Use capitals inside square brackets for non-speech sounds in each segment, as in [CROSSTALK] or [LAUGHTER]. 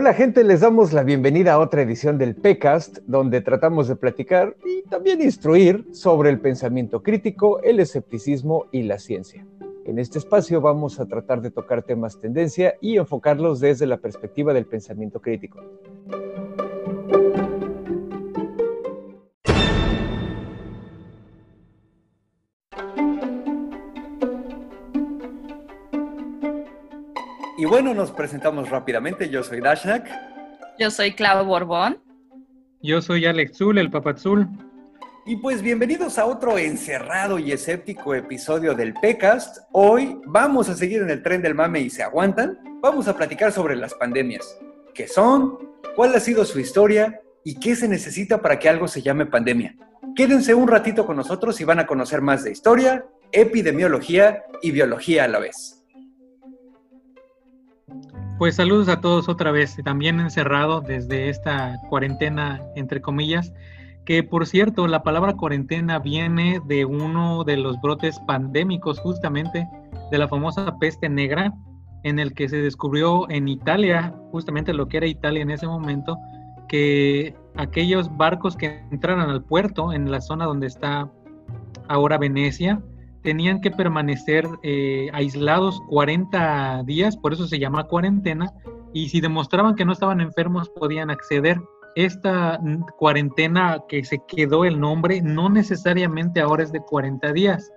Hola gente, les damos la bienvenida a otra edición del PECAST, donde tratamos de platicar y también instruir sobre el pensamiento crítico, el escepticismo y la ciencia. En este espacio vamos a tratar de tocar temas tendencia y enfocarlos desde la perspectiva del pensamiento crítico. Bueno, nos presentamos rápidamente. Yo soy Dashnak. Yo soy Clau Borbón. Yo soy Alex Zul, el Papazul. Y pues bienvenidos a otro encerrado y escéptico episodio del PECAST. Hoy vamos a seguir en el tren del mame y se aguantan. Vamos a platicar sobre las pandemias. ¿Qué son? ¿Cuál ha sido su historia? ¿Y qué se necesita para que algo se llame pandemia? Quédense un ratito con nosotros y van a conocer más de historia, epidemiología y biología a la vez. Pues saludos a todos otra vez, también encerrado desde esta cuarentena, entre comillas, que por cierto, la palabra cuarentena viene de uno de los brotes pandémicos justamente de la famosa peste negra, en el que se descubrió en Italia, justamente lo que era Italia en ese momento, que aquellos barcos que entraran al puerto, en la zona donde está ahora Venecia, tenían que permanecer eh, aislados 40 días, por eso se llama cuarentena, y si demostraban que no estaban enfermos podían acceder. Esta cuarentena que se quedó el nombre no necesariamente ahora es de 40 días,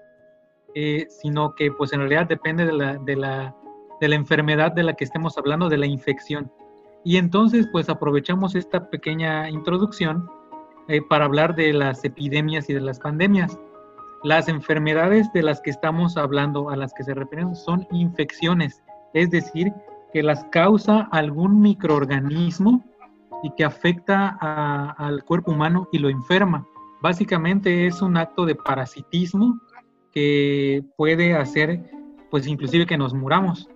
eh, sino que pues en realidad depende de la, de, la, de la enfermedad de la que estemos hablando, de la infección. Y entonces pues aprovechamos esta pequeña introducción eh, para hablar de las epidemias y de las pandemias. Las enfermedades de las que estamos hablando, a las que se refieren, son infecciones, es decir, que las causa algún microorganismo y que afecta al cuerpo humano y lo enferma. Básicamente es un acto de parasitismo que puede hacer, pues inclusive que nos muramos.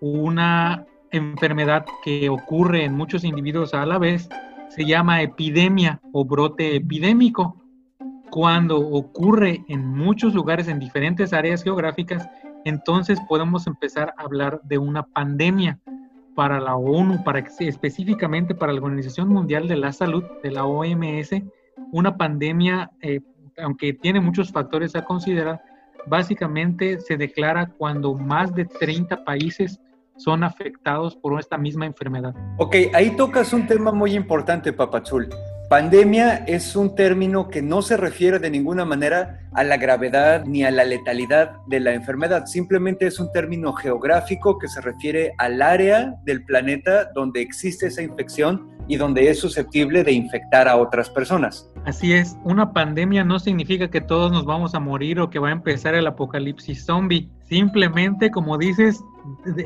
Una enfermedad que ocurre en muchos individuos a la vez se llama epidemia o brote epidémico cuando ocurre en muchos lugares, en diferentes áreas geográficas, entonces podemos empezar a hablar de una pandemia para la ONU, para específicamente para la Organización Mundial de la Salud, de la OMS, una pandemia, eh, aunque tiene muchos factores a considerar, básicamente se declara cuando más de 30 países son afectados por esta misma enfermedad. Ok, ahí tocas un tema muy importante, Papachul. Pandemia es un término que no se refiere de ninguna manera a la gravedad ni a la letalidad de la enfermedad, simplemente es un término geográfico que se refiere al área del planeta donde existe esa infección y donde es susceptible de infectar a otras personas. Así es, una pandemia no significa que todos nos vamos a morir o que va a empezar el apocalipsis zombie, simplemente como dices,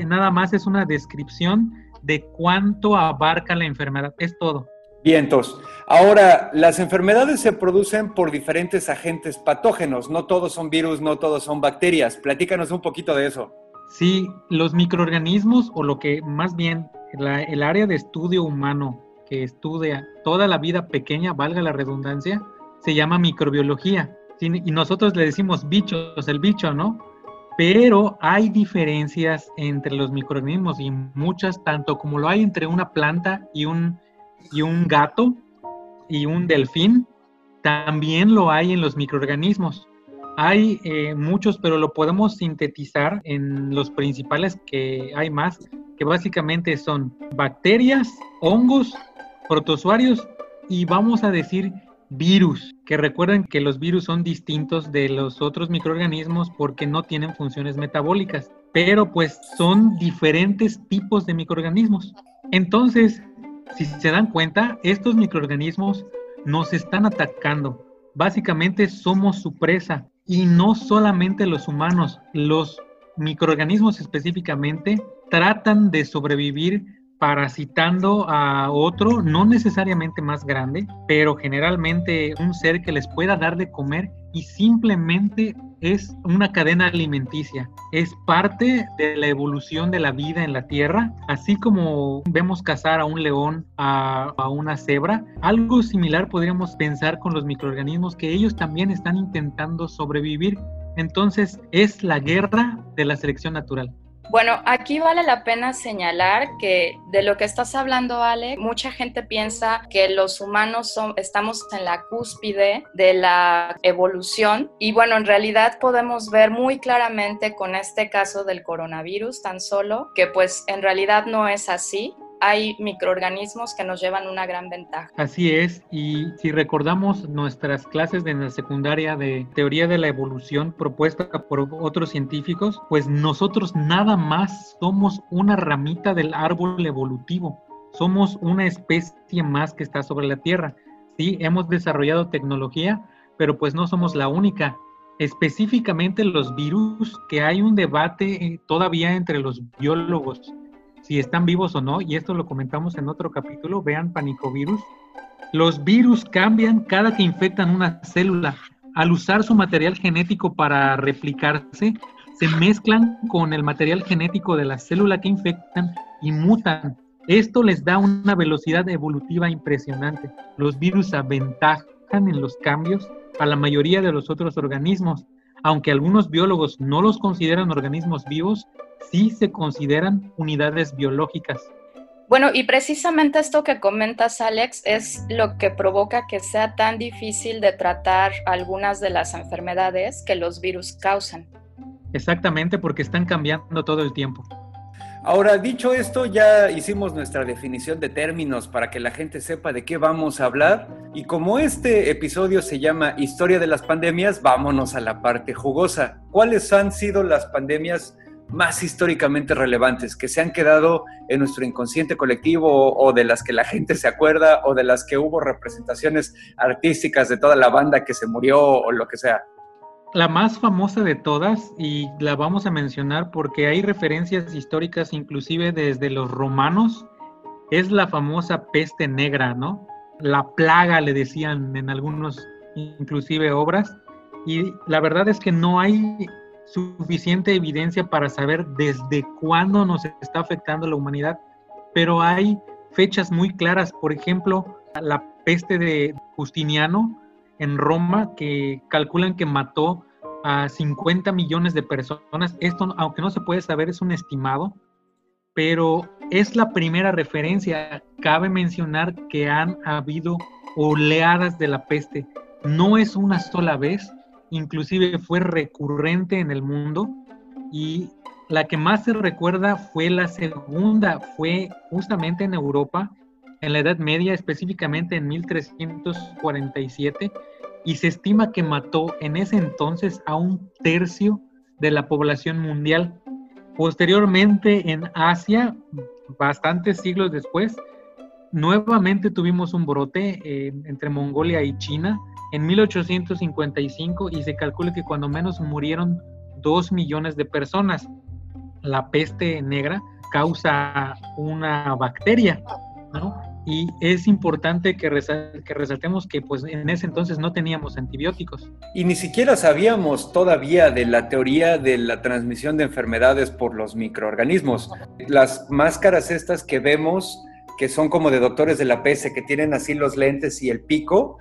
nada más es una descripción de cuánto abarca la enfermedad, es todo. Vientos. Ahora, las enfermedades se producen por diferentes agentes patógenos. No todos son virus, no todos son bacterias. Platícanos un poquito de eso. Sí, los microorganismos, o lo que más bien el área de estudio humano que estudia toda la vida pequeña, valga la redundancia, se llama microbiología. Y nosotros le decimos bichos, el bicho, ¿no? Pero hay diferencias entre los microorganismos y muchas, tanto como lo hay entre una planta y un y un gato y un delfín, también lo hay en los microorganismos. Hay eh, muchos, pero lo podemos sintetizar en los principales que hay más, que básicamente son bacterias, hongos, protozoarios y vamos a decir virus, que recuerden que los virus son distintos de los otros microorganismos porque no tienen funciones metabólicas, pero pues son diferentes tipos de microorganismos. Entonces, si se dan cuenta, estos microorganismos nos están atacando. Básicamente somos su presa y no solamente los humanos, los microorganismos específicamente tratan de sobrevivir parasitando a otro, no necesariamente más grande, pero generalmente un ser que les pueda dar de comer y simplemente es una cadena alimenticia. Es parte de la evolución de la vida en la Tierra, así como vemos cazar a un león, a, una cebra. Algo similar podríamos pensar con los microorganismos que ellos también están intentando sobrevivir. Entonces es la guerra de la selección natural. Bueno, aquí vale la pena señalar que de lo que estás hablando, Ale, mucha gente piensa que los humanos son, estamos en la cúspide de la evolución y bueno, en realidad podemos ver muy claramente con este caso del coronavirus tan solo que pues en realidad no es así hay microorganismos que nos llevan una gran ventaja. Así es, y si recordamos nuestras clases de la secundaria de teoría de la evolución propuesta por otros científicos, pues nosotros nada más somos una ramita del árbol evolutivo, somos una especie más que está sobre la Tierra. Sí, hemos desarrollado tecnología, pero pues no somos la única. Específicamente los virus, que hay un debate eh, todavía entre los biólogos si están vivos o no, y esto lo comentamos en otro capítulo, vean panicovirus. Los virus cambian cada que infectan una célula. Al usar su material genético para replicarse, se mezclan con el material genético de la célula que infectan y mutan. Esto les da una velocidad evolutiva impresionante. Los virus aventajan en los cambios a la mayoría de los otros organismos. Aunque algunos biólogos no los consideran organismos vivos, sí se consideran unidades biológicas. Bueno, y precisamente esto que comentas, Alex, es lo que provoca que sea tan difícil de tratar algunas de las enfermedades que los virus causan. Exactamente, porque están cambiando todo el tiempo. Ahora, dicho esto, ya hicimos nuestra definición de términos para que la gente sepa de qué vamos a hablar. Y como este episodio se llama Historia de las pandemias, vámonos a la parte jugosa. ¿Cuáles han sido las pandemias más históricamente relevantes que se han quedado en nuestro inconsciente colectivo o, de las que la gente se acuerda o de las que hubo representaciones artísticas de toda la banda que se murió o lo que sea? La más famosa de todas, y la vamos a mencionar porque hay referencias históricas inclusive desde los romanos, es la famosa peste negra, ¿no? La plaga le decían en algunos inclusive obras, y la verdad es que no hay suficiente evidencia para saber desde cuándo nos está afectando la humanidad, pero hay fechas muy claras, por ejemplo, la peste de Justiniano en Roma, que calculan que mató a 50 millones de personas. Esto, aunque no se puede saber, es un estimado, pero es la primera referencia. Cabe mencionar que han habido oleadas de la peste. No es una sola vez, inclusive fue recurrente en el mundo y la que más se recuerda fue la segunda, fue justamente en Europa, en la Edad Media, específicamente en 1347, y se estima que mató en ese entonces a un tercio de la población mundial. Posteriormente en Asia, bastantes siglos después, nuevamente tuvimos un brote eh, entre Mongolia y China, en 1855 y se calcula que cuando menos murieron dos millones de personas. La peste negra causa una bacteria, ¿no? Y es importante que, que resaltemos que pues en ese entonces no teníamos antibióticos. Y ni siquiera sabíamos todavía de la teoría de la transmisión de enfermedades por los microorganismos. Las máscaras estas que vemos, que son como de doctores de la peste, que tienen así los lentes y el pico,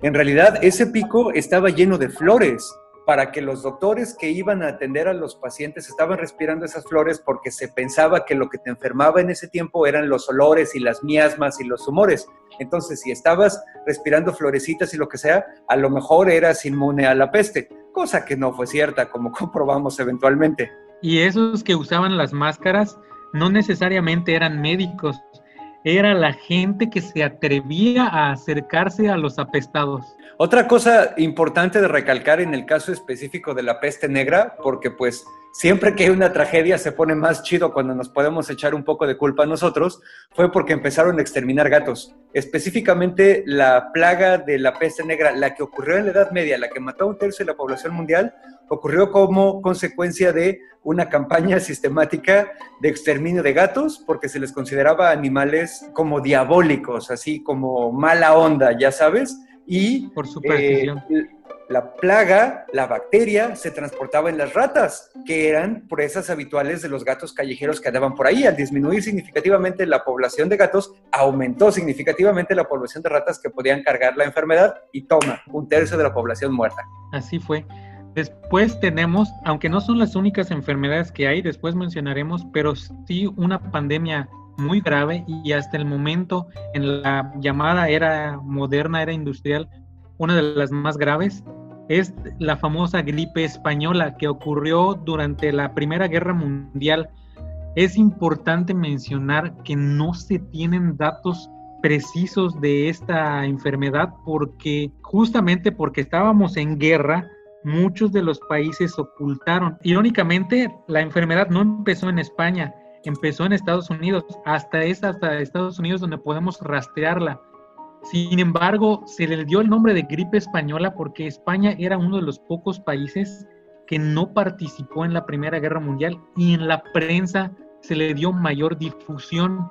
en realidad, ese pico estaba lleno de flores para que los doctores que iban a atender a los pacientes estaban respirando esas flores porque se pensaba que lo que te enfermaba en ese tiempo eran los olores y las miasmas y los humores. Entonces, si estabas respirando florecitas y lo que sea, a lo mejor eras inmune a la peste, cosa que no fue cierta, como [LAUGHS] comprobamos eventualmente. Y esos que usaban las máscaras no necesariamente eran médicos, era la gente que se atrevía a acercarse a los apestados. Otra cosa importante de recalcar en el caso específico de la peste negra, porque pues siempre que hay una tragedia se pone más chido cuando nos podemos echar un poco de culpa a nosotros, fue porque empezaron a exterminar gatos. Específicamente la plaga de la peste negra, la que ocurrió en la Edad Media, la que mató a un tercio de la población mundial, ocurrió como consecuencia de una campaña [LAUGHS] sistemática de exterminio de gatos porque se les consideraba animales como diabólicos, así como mala onda, ya sabes. Y por superstición. Eh, la plaga, la bacteria, se transportaba en las ratas, que eran presas habituales de los gatos callejeros que andaban por ahí. Al disminuir significativamente la población de gatos, aumentó significativamente la población de ratas que podían cargar la enfermedad y toma, un tercio de la población muerta. Así fue. Después tenemos, aunque no son las únicas enfermedades que hay, después mencionaremos, pero sí una pandemia muy grave y hasta el momento en la llamada era moderna, era industrial, una de las más graves, es la famosa gripe española que ocurrió durante la Primera Guerra Mundial. Es importante mencionar que no se tienen datos precisos de esta enfermedad porque justamente porque estábamos en guerra, muchos de los países ocultaron. Irónicamente, la enfermedad no empezó en España, empezó en Estados Unidos. Hasta es hasta Estados Unidos donde podemos rastrearla. Sin embargo, se le dio el nombre de gripe española porque España era uno de los pocos países que no participó en la Primera Guerra Mundial y en la prensa se le dio mayor difusión.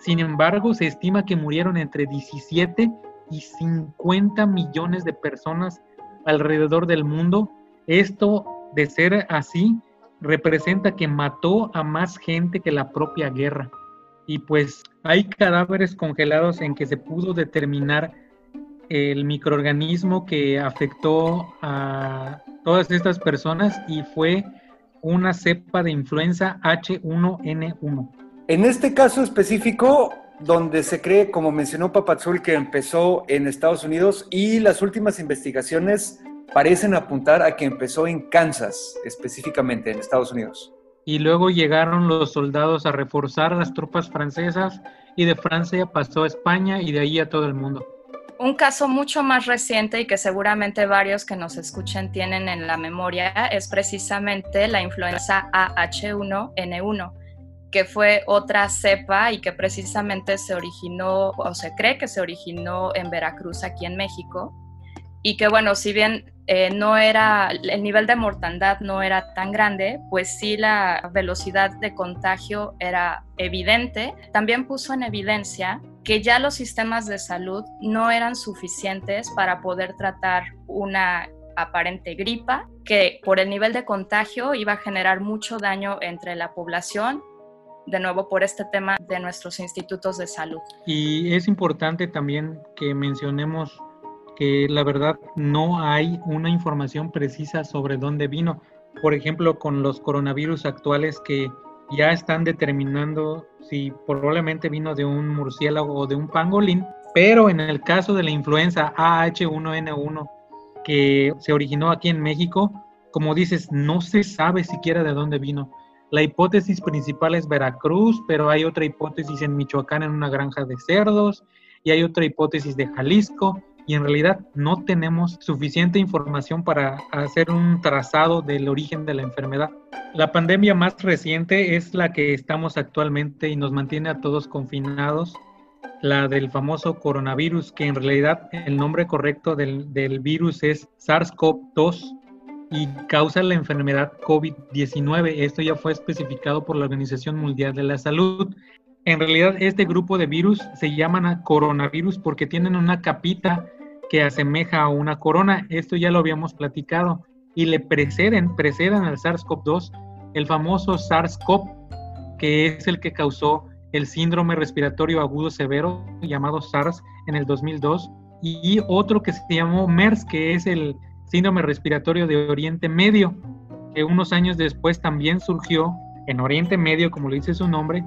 Sin embargo, se estima que murieron entre 17 y 50 millones de personas alrededor del mundo. Esto, de ser así, representa que mató a más gente que la propia guerra. Y pues hay cadáveres congelados en que se pudo determinar el microorganismo que afectó a todas estas personas y fue una cepa de influenza H1N1. En este caso específico, donde se cree, como mencionó Papazul, que empezó en Estados Unidos y las últimas investigaciones parecen apuntar a que empezó en Kansas, específicamente en Estados Unidos. Y luego llegaron los soldados a reforzar las tropas francesas y de Francia pasó a España y de ahí a todo el mundo. Un caso mucho más reciente y que seguramente varios que nos escuchen tienen en la memoria es precisamente la influenza AH1N1, que fue otra cepa y que precisamente se originó o se cree que se originó en Veracruz, aquí en México, y que bueno, si bien eh, no era, el nivel de mortandad no era tan grande, pues sí la velocidad de contagio era evidente. También puso en evidencia que ya los sistemas de salud no eran suficientes para poder tratar una aparente gripa, que por el nivel de contagio iba a generar mucho daño entre la población de nuevo por este tema de nuestros institutos de salud. Y es importante también que mencionemos que la verdad no hay una información precisa sobre dónde vino. Por ejemplo, con los coronavirus actuales que ya están determinando si probablemente vino de un murciélago o de un pangolín, pero en el caso de la influenza AH1N1 que se originó aquí en México, como dices, no se sabe siquiera de dónde vino. La hipótesis principal es Veracruz, pero hay otra hipótesis en Michoacán en una granja de cerdos y hay otra hipótesis de Jalisco y en realidad no tenemos suficiente información para hacer un trazado del origen de la enfermedad. La pandemia más reciente es la que estamos actualmente y nos mantiene a todos confinados, la del famoso coronavirus, que en realidad el nombre correcto del, virus es SARS-CoV-2 y causa la enfermedad COVID-19. Esto ya fue especificado por la Organización Mundial de la Salud. En realidad, este grupo de virus se llaman coronavirus porque tienen una capita que asemeja a una corona. Esto ya lo habíamos platicado. Y le preceden, preceden al SARS-CoV-2 el famoso SARS-CoV, que es el que causó el síndrome respiratorio agudo severo llamado SARS en el 2002, y otro que se llamó MERS, que es el síndrome respiratorio de Oriente Medio, que unos años después también surgió en Oriente Medio, como lo dice su nombre,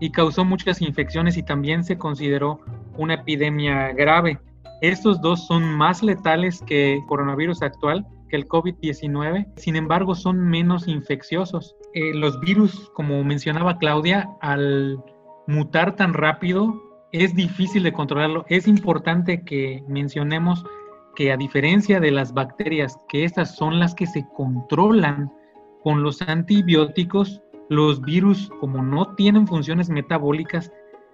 y causó muchas infecciones y también se consideró una epidemia grave. Estos dos son más letales que el coronavirus actual, que el COVID-19, sin embargo son menos infecciosos. Eh, los virus, como mencionaba Claudia, al mutar tan rápido, es difícil de controlarlo. Es importante que mencionemos que a diferencia de las bacterias, que estas son las que se controlan con los antibióticos, los virus, como no tienen funciones metabólicas,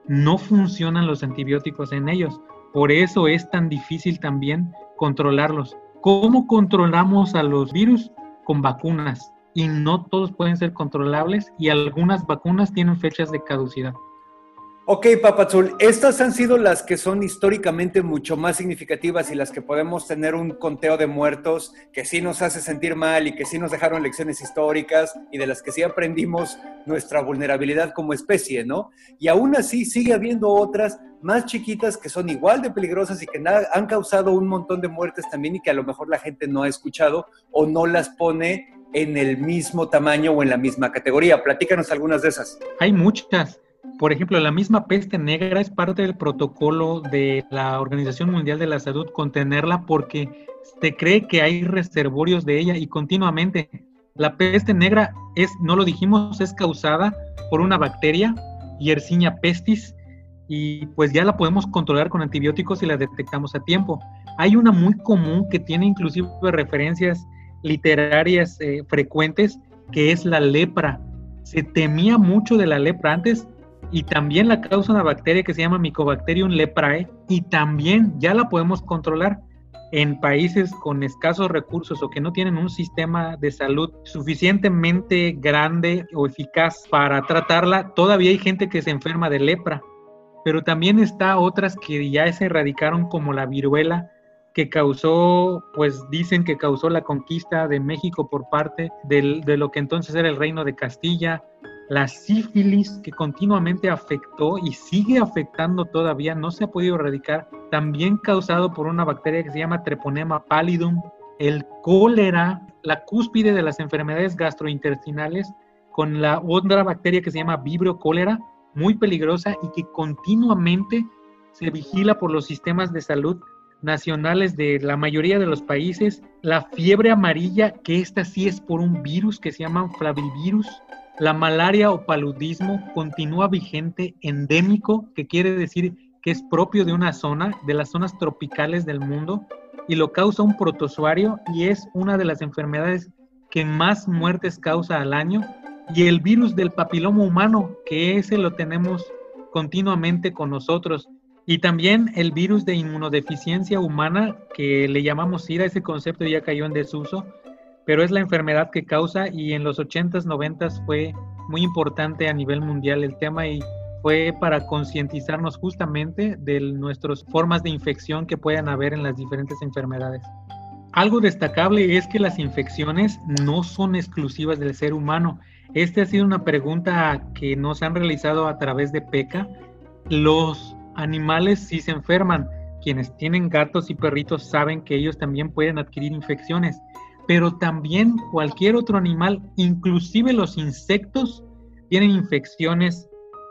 no funcionan los antibióticos en ellos. Por eso es tan difícil también controlarlos. ¿Cómo controlamos a los virus? Con vacunas. Y no todos pueden ser controlables y algunas vacunas tienen fechas de caducidad. Ok, Papazul, estas han sido las que son históricamente mucho más significativas y las que podemos tener un conteo de muertos que sí nos hace sentir mal y que sí nos dejaron lecciones históricas y de las que sí aprendimos nuestra vulnerabilidad como especie, ¿no? Y aún así sigue habiendo otras más chiquitas que son igual de peligrosas y que han causado un montón de muertes también y que a lo mejor la gente no ha escuchado o no las pone en el mismo tamaño o en la misma categoría. Platícanos algunas de esas. Hay muchas. Por ejemplo, la misma peste negra es parte del protocolo de la Organización Mundial de la Salud contenerla porque se cree que hay reservorios de ella y continuamente. La peste negra es, no lo dijimos, es causada por una bacteria, Yersinia pestis, y pues ya la podemos controlar con antibióticos si la detectamos a tiempo. Hay una muy común que tiene inclusive referencias literarias eh, frecuentes, que es la lepra. Se temía mucho de la lepra antes y también la causa una bacteria que se llama Mycobacterium leprae y también ya la podemos controlar en países con escasos recursos o que no tienen un sistema de salud suficientemente grande o eficaz para tratarla, todavía hay gente que se enferma de lepra, pero también está otras que ya se erradicaron como la viruela que causó, pues dicen que causó la conquista de México por parte de lo que entonces era el reino de Castilla, la sífilis que continuamente afectó y sigue afectando todavía, no se ha podido erradicar, también causado por una bacteria que se llama Treponema pallidum, el cólera, la cúspide de las enfermedades gastrointestinales, con la otra bacteria que se llama Vibrio cólera, muy peligrosa y que continuamente se vigila por los sistemas de salud nacionales de la mayoría de los países, la fiebre amarilla, que esta sí es por un virus que se llama flavivirus, la malaria o paludismo continúa vigente, endémico, que quiere decir que es propio de una zona, de las zonas tropicales del mundo, y lo causa un protozoario y es una de las enfermedades que más muertes causa al año. Y el virus del papiloma humano, que ese lo tenemos continuamente con nosotros. Y también el virus de inmunodeficiencia humana, que le llamamos SIDA, ese concepto ya cayó en desuso, pero es la enfermedad que causa y en los 80s, 90s fue muy importante a nivel mundial el tema y fue para concientizarnos justamente de nuestras formas de infección que puedan haber en las diferentes enfermedades. Algo destacable es que las infecciones no son exclusivas del ser humano. Esta ha sido una pregunta que nos han realizado a través de PECA. Los animales sí se enferman. Quienes tienen gatos y perritos saben que ellos también pueden adquirir infecciones pero también cualquier otro animal, inclusive los insectos, tienen infecciones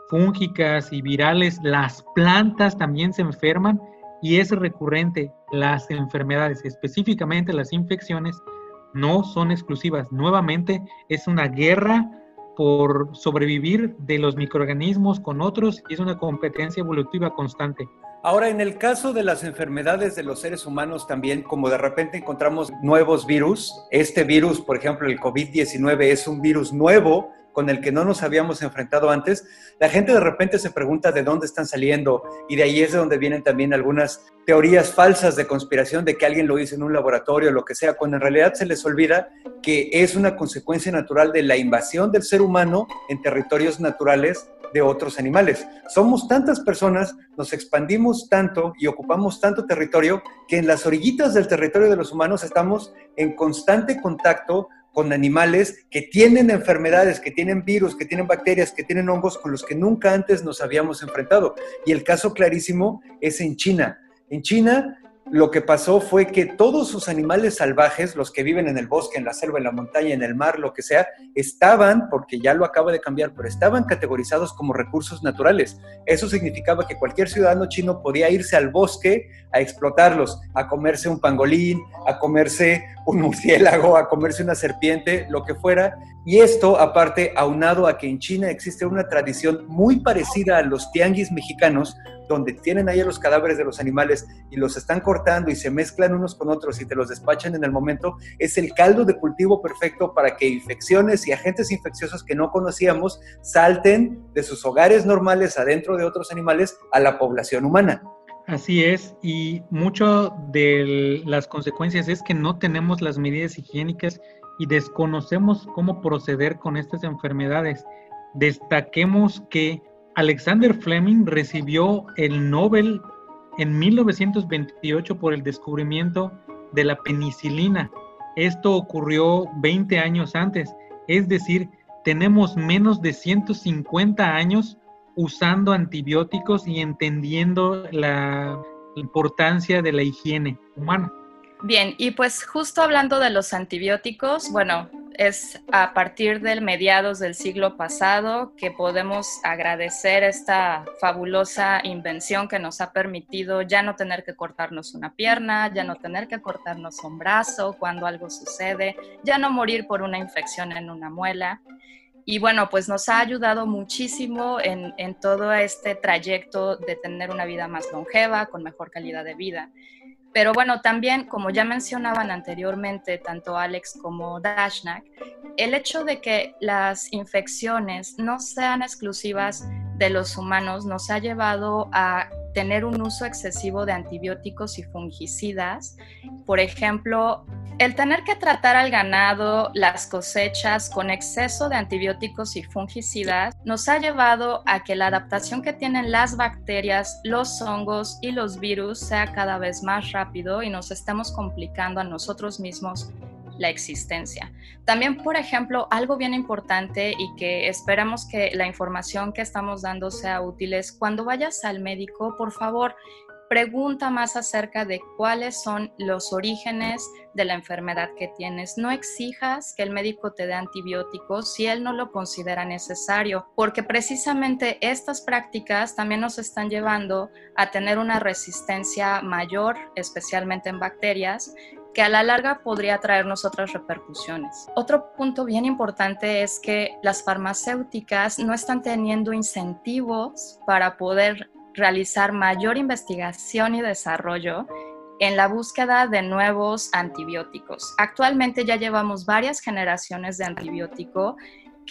fúngicas y virales, las plantas también se enferman y es recurrente. Las enfermedades, específicamente las infecciones, no son exclusivas. Nuevamente es una guerra por sobrevivir de los microorganismos con otros y es una competencia evolutiva constante. Ahora, en el caso de las enfermedades de los seres humanos también, como de repente encontramos nuevos virus, este virus, por ejemplo, el COVID-19 es un virus nuevo con el que no nos habíamos enfrentado antes, la gente de repente se pregunta de dónde están saliendo y de ahí es de donde vienen también algunas teorías falsas de conspiración de que alguien lo hizo en un laboratorio o lo que sea, cuando en realidad se les olvida que es una consecuencia natural de la invasión del ser humano en territorios naturales de otros animales. Somos tantas personas, nos expandimos tanto y ocupamos tanto territorio que en las orillitas del territorio de los humanos estamos en constante contacto con animales que tienen enfermedades, que tienen virus, que tienen bacterias, que tienen hongos con los que nunca antes nos habíamos enfrentado. Y el caso clarísimo es en China. En China lo que pasó fue que todos sus animales salvajes, los que viven en el bosque, en la selva, en la montaña, en el mar, lo que sea, estaban, porque ya lo acaba de cambiar, pero estaban categorizados como recursos naturales. Eso significaba que cualquier ciudadano chino podía irse al bosque a explotarlos, a comerse un pangolín, a comerse un [LAUGHS] murciélago, a comerse una serpiente, lo que fuera. Y esto, aparte, aunado a que en China existe una tradición muy parecida a los tianguis mexicanos, donde tienen ahí los cadáveres de los animales y los están cortando y se mezclan unos con otros y te los despachan en el momento, es el caldo de cultivo perfecto para que infecciones y agentes infecciosos que no conocíamos salten de sus hogares normales adentro de otros animales a la población humana. Así es, y mucho de las consecuencias es que no tenemos las medidas higiénicas y desconocemos cómo proceder con estas enfermedades. Destaquemos que Alexander Fleming recibió el Nobel en 1928 por el descubrimiento de la penicilina. Esto ocurrió 20 años antes, es decir, tenemos menos de 150 años usando antibióticos y entendiendo la importancia de la higiene humana. Bien, y pues justo hablando de los antibióticos, bueno, es a partir del mediados del siglo pasado que podemos agradecer esta fabulosa invención que nos ha permitido ya no tener que cortarnos una pierna, ya no tener que cortarnos un brazo cuando algo sucede, ya no morir por una infección en una muela. Y bueno, pues nos ha ayudado muchísimo en, en todo este trayecto de tener una vida más longeva, con mejor calidad de vida. Pero bueno, también, como ya mencionaban anteriormente, tanto Alex como Dashnak, el hecho de que las infecciones no sean exclusivas de los humanos nos ha llevado a tener un uso excesivo de antibióticos y fungicidas. Por ejemplo, el tener que tratar al ganado, las cosechas con exceso de antibióticos y fungicidas nos ha llevado a que la adaptación que tienen las bacterias, los hongos y los virus sea cada vez más rápido y nos estamos complicando a nosotros mismos la existencia. También, por ejemplo, algo bien importante y que esperamos que la información que estamos dando sea útil es cuando vayas al médico, por favor, pregunta más acerca de cuáles son los orígenes de la enfermedad que tienes. No exijas que el médico te dé antibióticos si él no lo considera necesario, porque precisamente estas prácticas también nos están llevando a tener una resistencia mayor, especialmente en bacterias, que a la larga podría traernos otras repercusiones. Otro punto bien importante es que las farmacéuticas no están teniendo incentivos para poder realizar mayor investigación y desarrollo en la búsqueda de nuevos antibióticos. Actualmente ya llevamos varias generaciones de antibiótico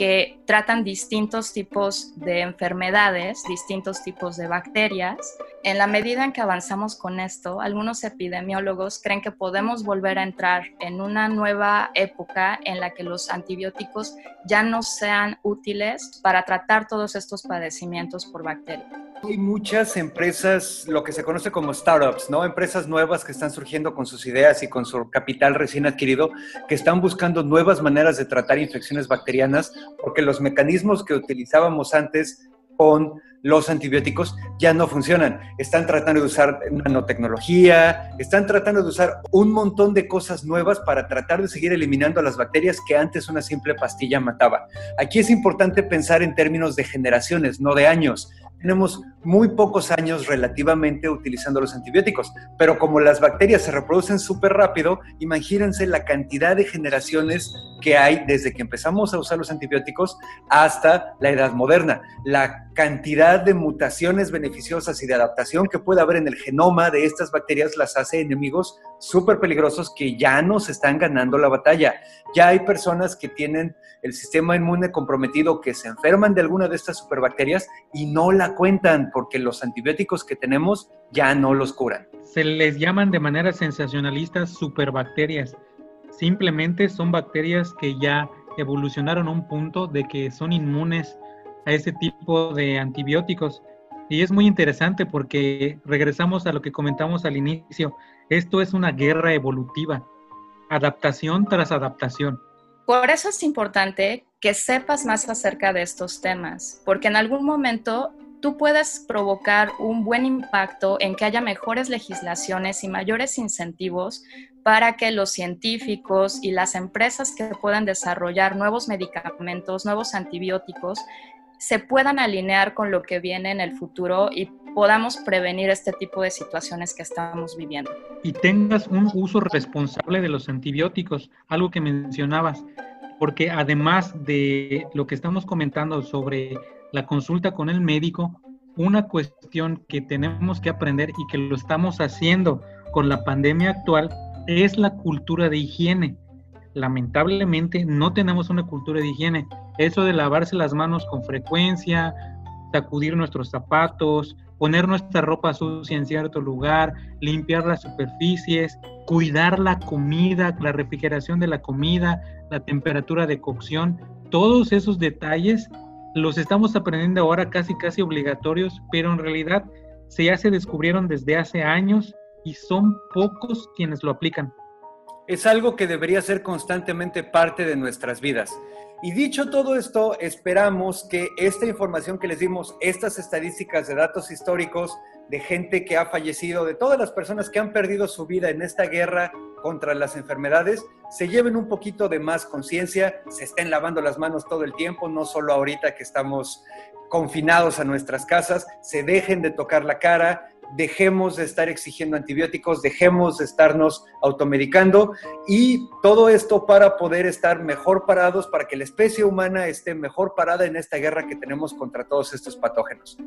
que tratan distintos tipos de enfermedades, distintos tipos de bacterias. En la medida en que avanzamos con esto, algunos epidemiólogos creen que podemos volver a entrar en una nueva época en la que los antibióticos ya no sean útiles para tratar todos estos padecimientos por bacterias. Hay muchas empresas, lo que se conoce como startups, ¿no? Empresas nuevas que están surgiendo con sus ideas y con su capital recién adquirido, que están buscando nuevas maneras de tratar infecciones bacterianas, porque los mecanismos que utilizábamos antes con los antibióticos ya no funcionan. Están tratando de usar nanotecnología, están tratando de usar un montón de cosas nuevas para tratar de seguir eliminando las bacterias que antes una simple pastilla mataba. Aquí es importante pensar en términos de generaciones, no de años tenemos muy pocos años relativamente utilizando los antibióticos, pero como las bacterias se reproducen súper rápido, imagínense la cantidad de generaciones que hay desde que empezamos a usar los antibióticos hasta la edad moderna, la cantidad de mutaciones beneficiosas y de adaptación que puede haber en el genoma de estas bacterias las hace enemigos súper peligrosos que ya nos están ganando la batalla. Ya hay personas que tienen el sistema inmune comprometido, que se enferman de alguna de estas superbacterias y no la cuentan porque los antibióticos que tenemos ya no los curan. Se les llaman de manera sensacionalista superbacterias. Simplemente son bacterias que ya evolucionaron a un punto de que son inmunes a ese tipo de antibióticos. Y es muy interesante porque regresamos a lo que comentamos al inicio. Esto es una guerra evolutiva, adaptación tras adaptación. Por eso es importante que sepas más acerca de estos temas, porque en algún momento tú puedes provocar un buen impacto en que haya mejores legislaciones y mayores incentivos para que los científicos y las empresas que puedan desarrollar nuevos medicamentos, nuevos antibióticos, se puedan alinear con lo que viene en el futuro y podamos prevenir este tipo de situaciones que estamos viviendo. Y tengas un uso responsable de los antibióticos, algo que mencionabas, porque además de lo que estamos comentando sobre la consulta con el médico, una cuestión que tenemos que aprender y que lo estamos haciendo con la pandemia actual es la cultura de higiene lamentablemente no tenemos una cultura de higiene. Eso de lavarse las manos con frecuencia, sacudir nuestros zapatos, poner nuestra ropa sucia en cierto lugar, limpiar las superficies, cuidar la comida, la refrigeración de la comida, la temperatura de cocción, todos esos detalles los estamos aprendiendo ahora casi casi obligatorios, pero en realidad se ya se descubrieron desde hace años y son pocos quienes lo aplican. Es algo que debería ser constantemente parte de nuestras vidas. Y dicho todo esto, esperamos que esta información que les dimos, estas estadísticas de datos históricos, de gente que ha fallecido, de todas las personas que han perdido su vida en esta guerra contra las enfermedades, se lleven un poquito de más conciencia, se estén lavando las manos todo el tiempo, no solo ahorita que estamos confinados a nuestras casas, se dejen de tocar la cara, dejemos de estar exigiendo antibióticos, dejemos de estarnos automedicando y todo esto para poder estar mejor parados, para que la especie humana esté mejor parada en esta guerra que tenemos contra todos estos patógenos.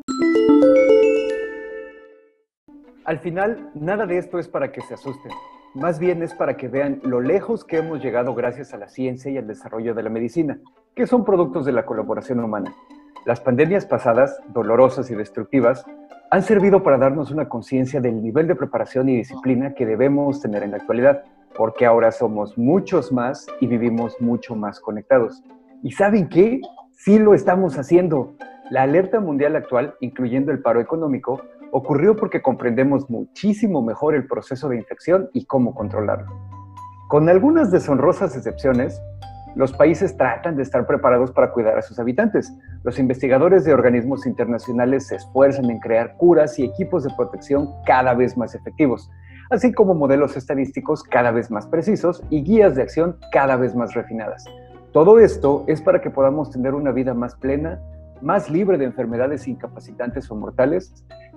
Al final, nada de esto es para que se asusten. Más bien es para que vean lo lejos que hemos llegado gracias a la ciencia y al desarrollo de la medicina, que son productos de la colaboración humana. Las pandemias pasadas, dolorosas y destructivas, han servido para darnos una conciencia del nivel de preparación y disciplina que debemos tener en la actualidad, porque ahora somos muchos más y vivimos mucho más conectados. ¿Y saben qué? Sí lo estamos haciendo. La alerta mundial actual, incluyendo el paro económico, ocurrió porque comprendemos muchísimo mejor el proceso de infección y cómo controlarlo. Con algunas deshonrosas excepciones, los países tratan de estar preparados para cuidar a sus habitantes. Los investigadores de organismos internacionales se esfuerzan en crear curas y equipos de protección cada vez más efectivos, así como modelos estadísticos cada vez más precisos y guías de acción cada vez más refinadas. Todo esto es para que podamos tener una vida más plena, más libre de enfermedades incapacitantes o mortales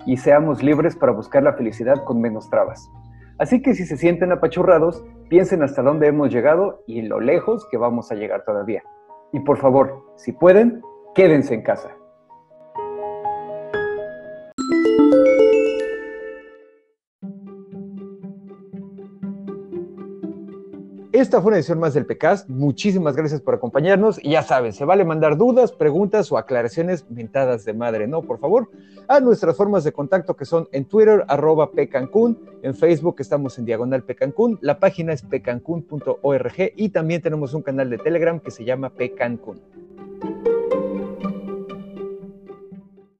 y seamos libres para buscar la felicidad con menos trabas. Así que si se sienten apachurrados, piensen hasta dónde hemos llegado y lo lejos que vamos a llegar todavía. Y por favor, si pueden, quédense en casa. Esta fue una edición más del PECAST. Muchísimas gracias por acompañarnos. Y ya saben, se vale mandar dudas, preguntas o aclaraciones mentadas de madre, ¿no? Por favor, a nuestras formas de contacto que son en Twitter, arroba PCancún, en Facebook estamos en Diagonal PCancún, la página es pecancún.org y también tenemos un canal de Telegram que se llama PCancún.